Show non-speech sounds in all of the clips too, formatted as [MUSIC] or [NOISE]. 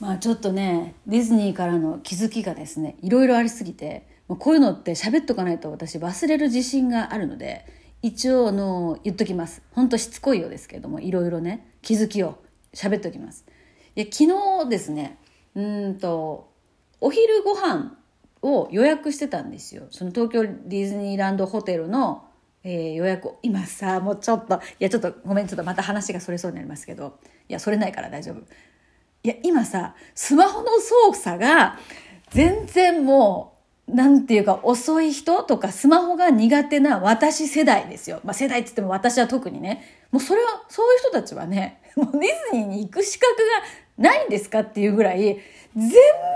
まあちょっとねディズニーからの気づきがですねいろいろありすぎてこういうのって喋っとかないと私忘れる自信があるので一応あの言っときます。ほんとしつこいようですけどもいろいろね気づきを喋っときます。いや昨日ですねうんとお昼ご飯を予約してたんですよ。その東京ディズニーランドホテルの、えー、予約を。今さもうちょっといやちょっとごめんちょっとまた話がそれそうになりますけど。いやそれないから大丈夫。いや今さスマホの操作が全然もうなんていうか遅い人とかスマホが苦手な私世代ですよ。まあ世代って言っても私は特にね。もうそれは、そういう人たちはね、[LAUGHS] もうディズニーに行く資格がないんですかっていうぐらい、全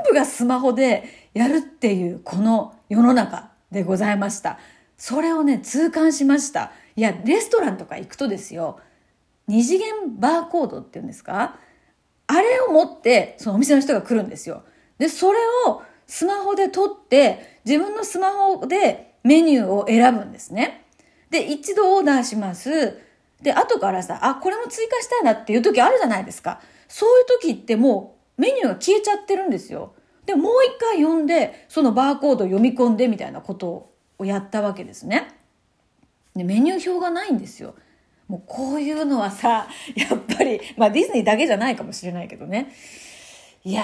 部がスマホでやるっていうこの世の中でございました。それをね、痛感しました。いや、レストランとか行くとですよ、二次元バーコードっていうんですかあれを持って、そのお店の人が来るんですよ。で、それをスマホで撮って、自分のスマホでメニューを選ぶんですね。で、一度オーダーします。で、後からさ、あ、これも追加したいなっていう時あるじゃないですか。そういう時ってもうメニューが消えちゃってるんですよ。で、もう一回読んで、そのバーコードを読み込んでみたいなことをやったわけですね。で、メニュー表がないんですよ。もうこういうのはさ、[LAUGHS] やっぱり、まあディズニーだけじゃないかもしれないけどね。いや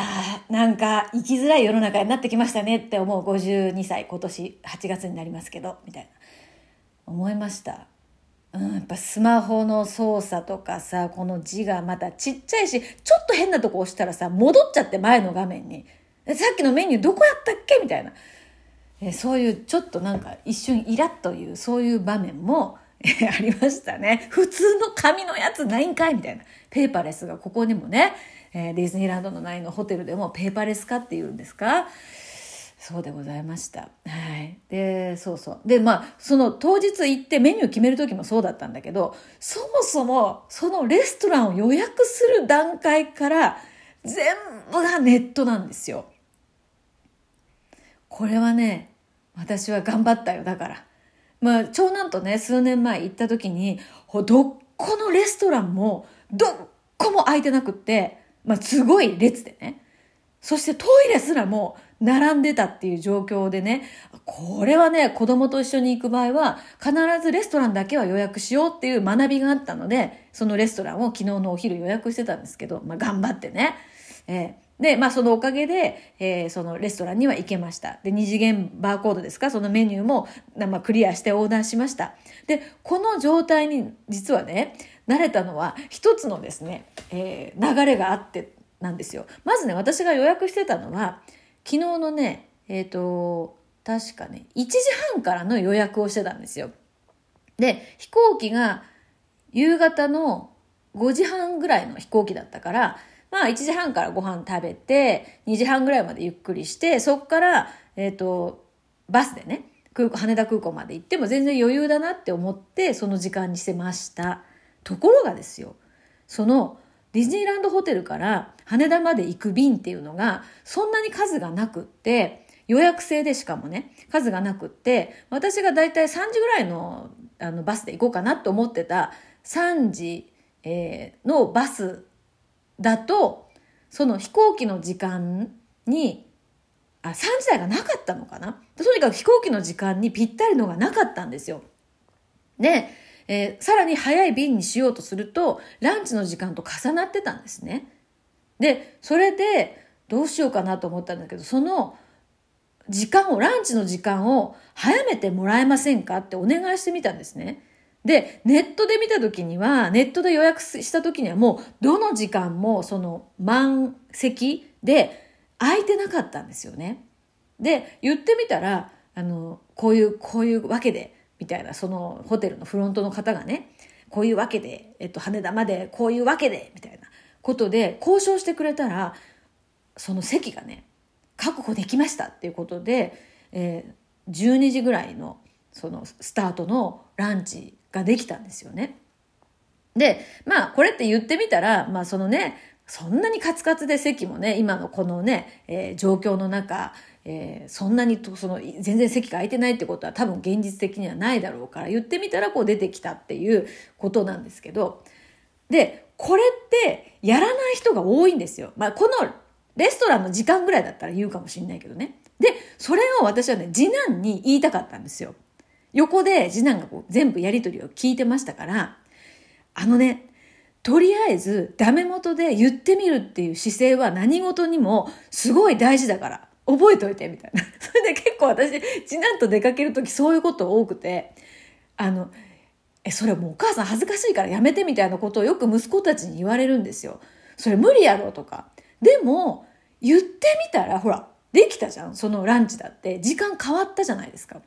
ー、なんか生きづらい世の中になってきましたねって思う52歳、今年8月になりますけど、みたいな。思いました。うん、やっぱスマホの操作とかさ、この字がまたちっちゃいし、ちょっと変なとこ押したらさ、戻っちゃって前の画面に。さっきのメニューどこやったっけ？みたいな。えそういうちょっとなんか一瞬イラッというそういう場面も [LAUGHS] ありましたね。普通の紙のやつないんかいみたいな。ペーパーレスがここにもね、えー、ディズニーランドの内のホテルでもペーパーレス化っていうんですか？そうでございました。はい。で、そうそう。で、まあ、その当日行ってメニュー決める時もそうだったんだけど、そもそもそのレストランを予約する段階から全部がネットなんですよ。これはね、私は頑張ったよ。だから。まあ、長男とね、数年前行った時に、どっこのレストランも、どっこも空いてなくって、まあ、すごい列でね。そしてトイレすらも並んでたっていう状況でね、これはね、子供と一緒に行く場合は、必ずレストランだけは予約しようっていう学びがあったので、そのレストランを昨日のお昼予約してたんですけど、まあ、頑張ってね。えーで、まあそのおかげで、えー、そのレストランには行けました。で、二次元バーコードですか？そのメニューも、まあ、クリアしてオーダーしました。で、この状態に実はね、慣れたのは一つのですね、えー、流れがあってなんですよ。まずね、私が予約してたのは、昨日のね、えっ、ー、と、確かね、1時半からの予約をしてたんですよ。で、飛行機が夕方の5時半ぐらいの飛行機だったから、まあ1時半からご飯食べて、2時半ぐらいまでゆっくりして、そっから、えっ、ー、と、バスでね、空港、羽田空港まで行っても全然余裕だなって思って、その時間にしてました。ところがですよ、その、ディズニーランドホテルから羽田まで行く便っていうのが、そんなに数がなくって、予約制でしかもね、数がなくって、私がだいたい3時ぐらいのあのバスで行こうかなと思ってた3時、えー、のバスだと、その飛行機の時間に、あ、3時台がなかったのかな？とにかく飛行機の時間にぴったりのがなかったんですよ。で、えー、さらに早い便にしようとすると、ランチの時間と重なってたんですね。で、それで、どうしようかなと思ったんだけど、その時間を、ランチの時間を早めてもらえませんか？ってお願いしてみたんですね。で、ネットで見た時には、ネットで予約した時にはもう、どの時間もその満席で空いてなかったんですよね。で、言ってみたら、あの、こういう、こういうわけで、みたいな、そのホテルのフロントの方がね、こういうわけで、えっと、羽田までこういうわけで、みたいなことで交渉してくれたら、その席がね、確保できましたっていうことで、えー、12時ぐらいのそのスタートのランチができたんですよね。で、まあ、これって言ってみたら、まあ、そのね、そんなにカツカツで席もね、今のこのね、えー、状況の中、えー、そんなにと、その、全然席が空いてないってことは多分現実的にはないだろうから、言ってみたらこう出てきたっていうことなんですけど、で、これってやらない人が多いんですよ。まあ、このレストランの時間ぐらいだったら言うかもしれないけどね。で、それを私はね、次男に言いたかったんですよ。横で次男がこう全部やりとりを聞いてましたから、あのね、とりあえずダメ元で言ってみるっていう姿勢は何事にもすごい大事だから、覚えておいて、みたいな。[LAUGHS] それで結構私、次男と出かけるときそういうこと多くて、あの、え、それもうお母さん恥ずかしいからやめてみたいなことをよく息子たちに言われるんですよ。それ無理やろとか。でも、言ってみたら、ほら、できたじゃん。そのランチだって。時間変わったじゃないですか。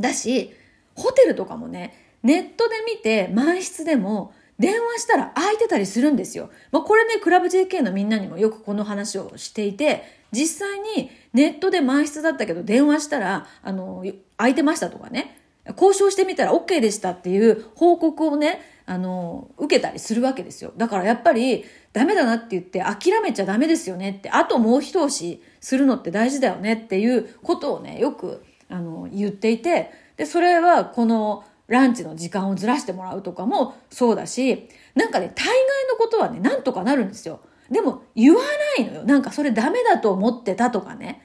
だし、ホテルとかもね、ネットで見て満室でも電話したら空いてたりするんですよ。まあ、これね、クラブ JK のみんなにもよくこの話をしていて、実際にネットで満室だったけど電話したら、あの、空いてましたとかね、交渉してみたら OK でしたっていう報告をね、あの、受けたりするわけですよ。だからやっぱり、ダメだなって言って諦めちゃダメですよねって、あともう一押しするのって大事だよねっていうことをね、よく、あの、言っていて、で、それはこの、ランチの時間をずらしてもらうとかもそうだし、なんかね、大概のことはね、なんとかなるんですよ。でも、言わないのよ。なんかそれダメだと思ってたとかね。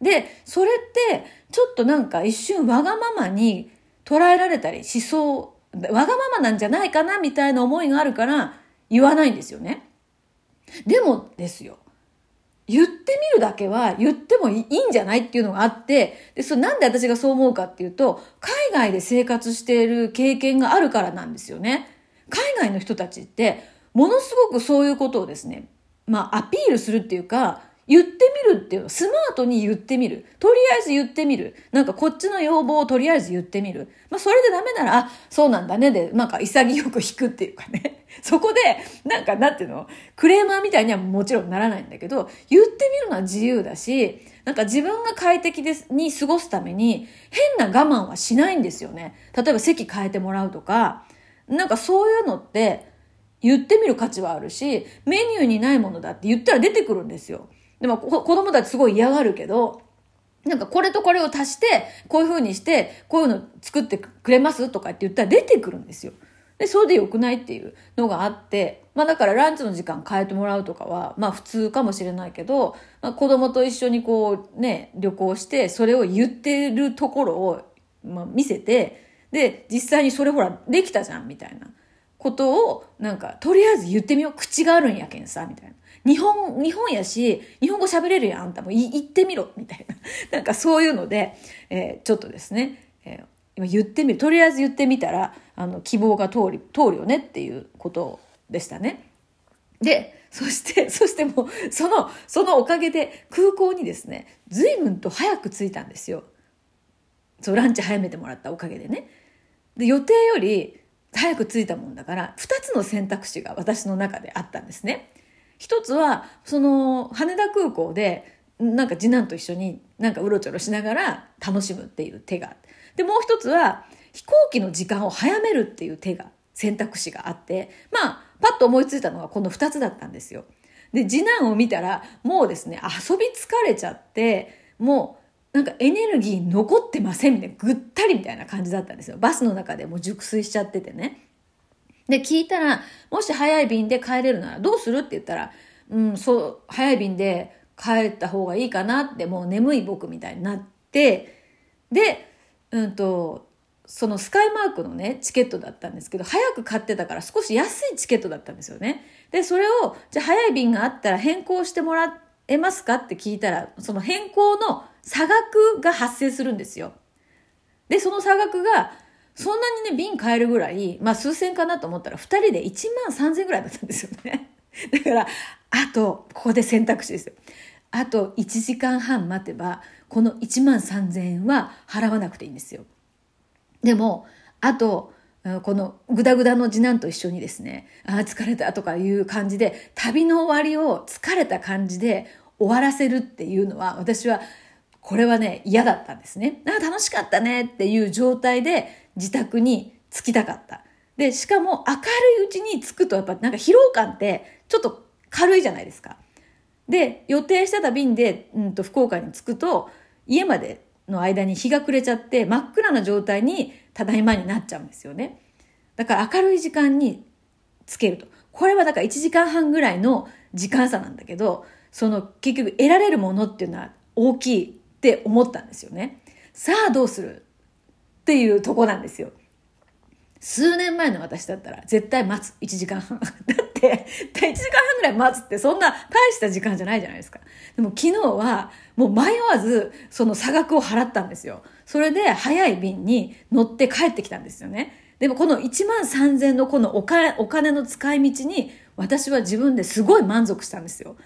で、それって、ちょっとなんか一瞬わがままに捉えられたりしそう、わがままなんじゃないかなみたいな思いがあるから言わないんですよね。でもですよ。言ってみるだけは言ってもいいんじゃないっていうのがあって、で、それなんで私がそう思うかっていうと、海外で生活している経験があるからなんですよね。海外の人たちって、ものすごくそういうことをですね、まあアピールするっていうか、言ってみるっていうの、スマートに言ってみる。とりあえず言ってみる。なんかこっちの要望をとりあえず言ってみる。まあそれでダメなら、あ、そうなんだねで、なんか潔く引くっていうかね。[LAUGHS] そこで、なんかなんていうの、クレーマーみたいにはもちろんならないんだけど、言ってみるのは自由だし、なんか自分が快適ですに過ごすために、変な我慢はしないんですよね。例えば席変えてもらうとか、なんかそういうのって、言ってみる価値はあるし、メニューにないものだって言ったら出てくるんですよ。でも子供たちすごい嫌がるけど、なんかこれとこれを足して、こういう風にして、こういうの作ってくれますとかって言ったら出てくるんですよ。で、それで良くないっていうのがあって、まあだからランチの時間変えてもらうとかは、まあ普通かもしれないけど、まあ、子供と一緒にこうね、旅行して、それを言ってるところを、まあ、見せて、で、実際にそれほら、できたじゃん、みたいなことを、なんか、とりあえず言ってみよう。口があるんやけんさ、みたいな。日本、日本やし、日本語喋れるやん、あんたも言ってみろ、[LAUGHS] みたいな。なんかそういうので、えー、ちょっとですね、えー、今言ってみる。とりあえず言ってみたら、あの、希望が通り、通るよねっていうことでしたね。で、そして、[LAUGHS] そしてもう、その、そのおかげで空港にですね、随分と早く着いたんですよ。そう、ランチ早めてもらったおかげでね。で、予定より早く着いたもんだから、二つの選択肢が私の中であったんですね。一つは、その、羽田空港で、なんか次男と一緒になんかうろちょろしながら楽しむっていう手が。で、もう一つは、飛行機の時間を早めるっていう手が、選択肢があって、まあ、パッと思いついたのがこの二つだったんですよ。で、次男を見たら、もうですね、遊び疲れちゃって、もう、なんかエネルギー残ってませんみたいな、ぐったりみたいな感じだったんですよ。バスの中でもう熟睡しちゃっててね。で、聞いたら、もし早い便で帰れるならどうするって言ったら、うん、そう、早い便で帰った方がいいかなって、もう眠い僕みたいになって、で、うんと、そのスカイマークのね、チケットだったんですけど、早く買ってたから少し安いチケットだったんですよね。で、それを、じゃあ早い便があったら変更してもらえますかって聞いたら、その変更の差額が発生するんですよ。で、その差額がそんなにね、瓶買えるぐらい、まあ数千かなと思ったら、二人で1万3千ぐらいだったんですよね。[LAUGHS] だから、あと、ここで選択肢ですよ。あと1時間半待てば、この1万3千円は払わなくていいんですよ。でも、あと、このグダグダの次男と一緒にですね、ああ、疲れたとかいう感じで、旅の終わりを疲れた感じで終わらせるっていうのは、私は、これはね、嫌だったんですね。ああ、楽しかったねっていう状態で、自宅に着きたかった。で、しかも明るいうちに着くとやっぱなんか疲労感ってちょっと軽いじゃないですか。で、予定してた便で、うんと、福岡に着くと、家までの間に日が暮れちゃって真っ暗な状態にただいまになっちゃうんですよね。だから明るい時間につけると。これはだから1時間半ぐらいの時間差なんだけど、その結局得られるものっていうのは大きいって思ったんですよね。さあどうする？っていうとこなんですよ。数年前の私だったら絶対待つ。1時間半。[LAUGHS] だって、1時間半ぐらい待つってそんな大した時間じゃないじゃないですか。でも昨日はもう迷わずその差額を払ったんですよ。それで早い便に乗って帰ってきたんですよね。でもこの1万3000のこのお金お金の使い道に私は自分ですごい満足したんですよ。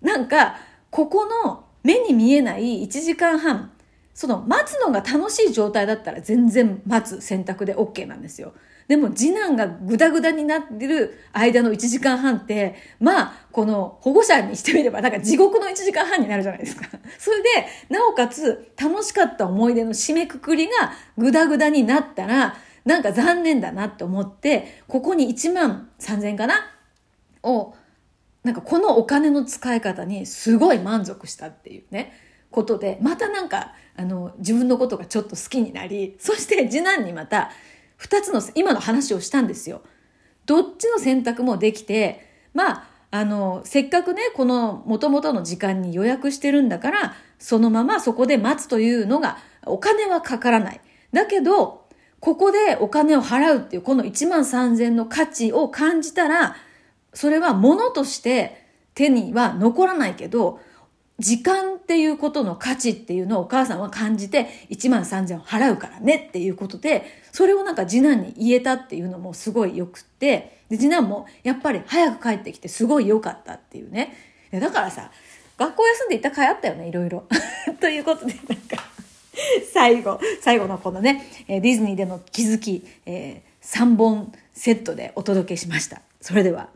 なんか、ここの目に見えない1時間半、その待つのが楽しい状態だったら全然待つ選択で OK なんですよ。でも次男がグダグダになってる間の1時間半って、まあ、この保護者にしてみればなんか地獄の1時間半になるじゃないですか。[LAUGHS] それで、なおかつ楽しかった思い出の締めくくりがグダグダになったら、なんか残念だなって思って、ここに1万3000円かな？を、なんかこのお金の使い方にすごい満足したっていうね、ことで、またなんか、あの、自分のことがちょっと好きになり、そして次男にまた、二つの、今の話をしたんですよ。どっちの選択もできて、まあ、あの、せっかくね、この元々の時間に予約してるんだから、そのままそこで待つというのが、お金はかからない。だけど、ここでお金を払うっていうこの1万3000の価値を感じたら、それは物として手には残らないけど、時間っていうことの価値っていうのをお母さんは感じて1万3000を払うからねっていうことで、それをなんか次男に言えたっていうのもすごい良くって、で次男もやっぱり早く帰ってきてすごい良かったっていうね。だからさ、学校休んで行った甲斐あったよね、いろいろ。[LAUGHS] ということで、なんか最後、最後のこのね、ディズニーでの気づき、えー、3本セットでお届けしました。それでは。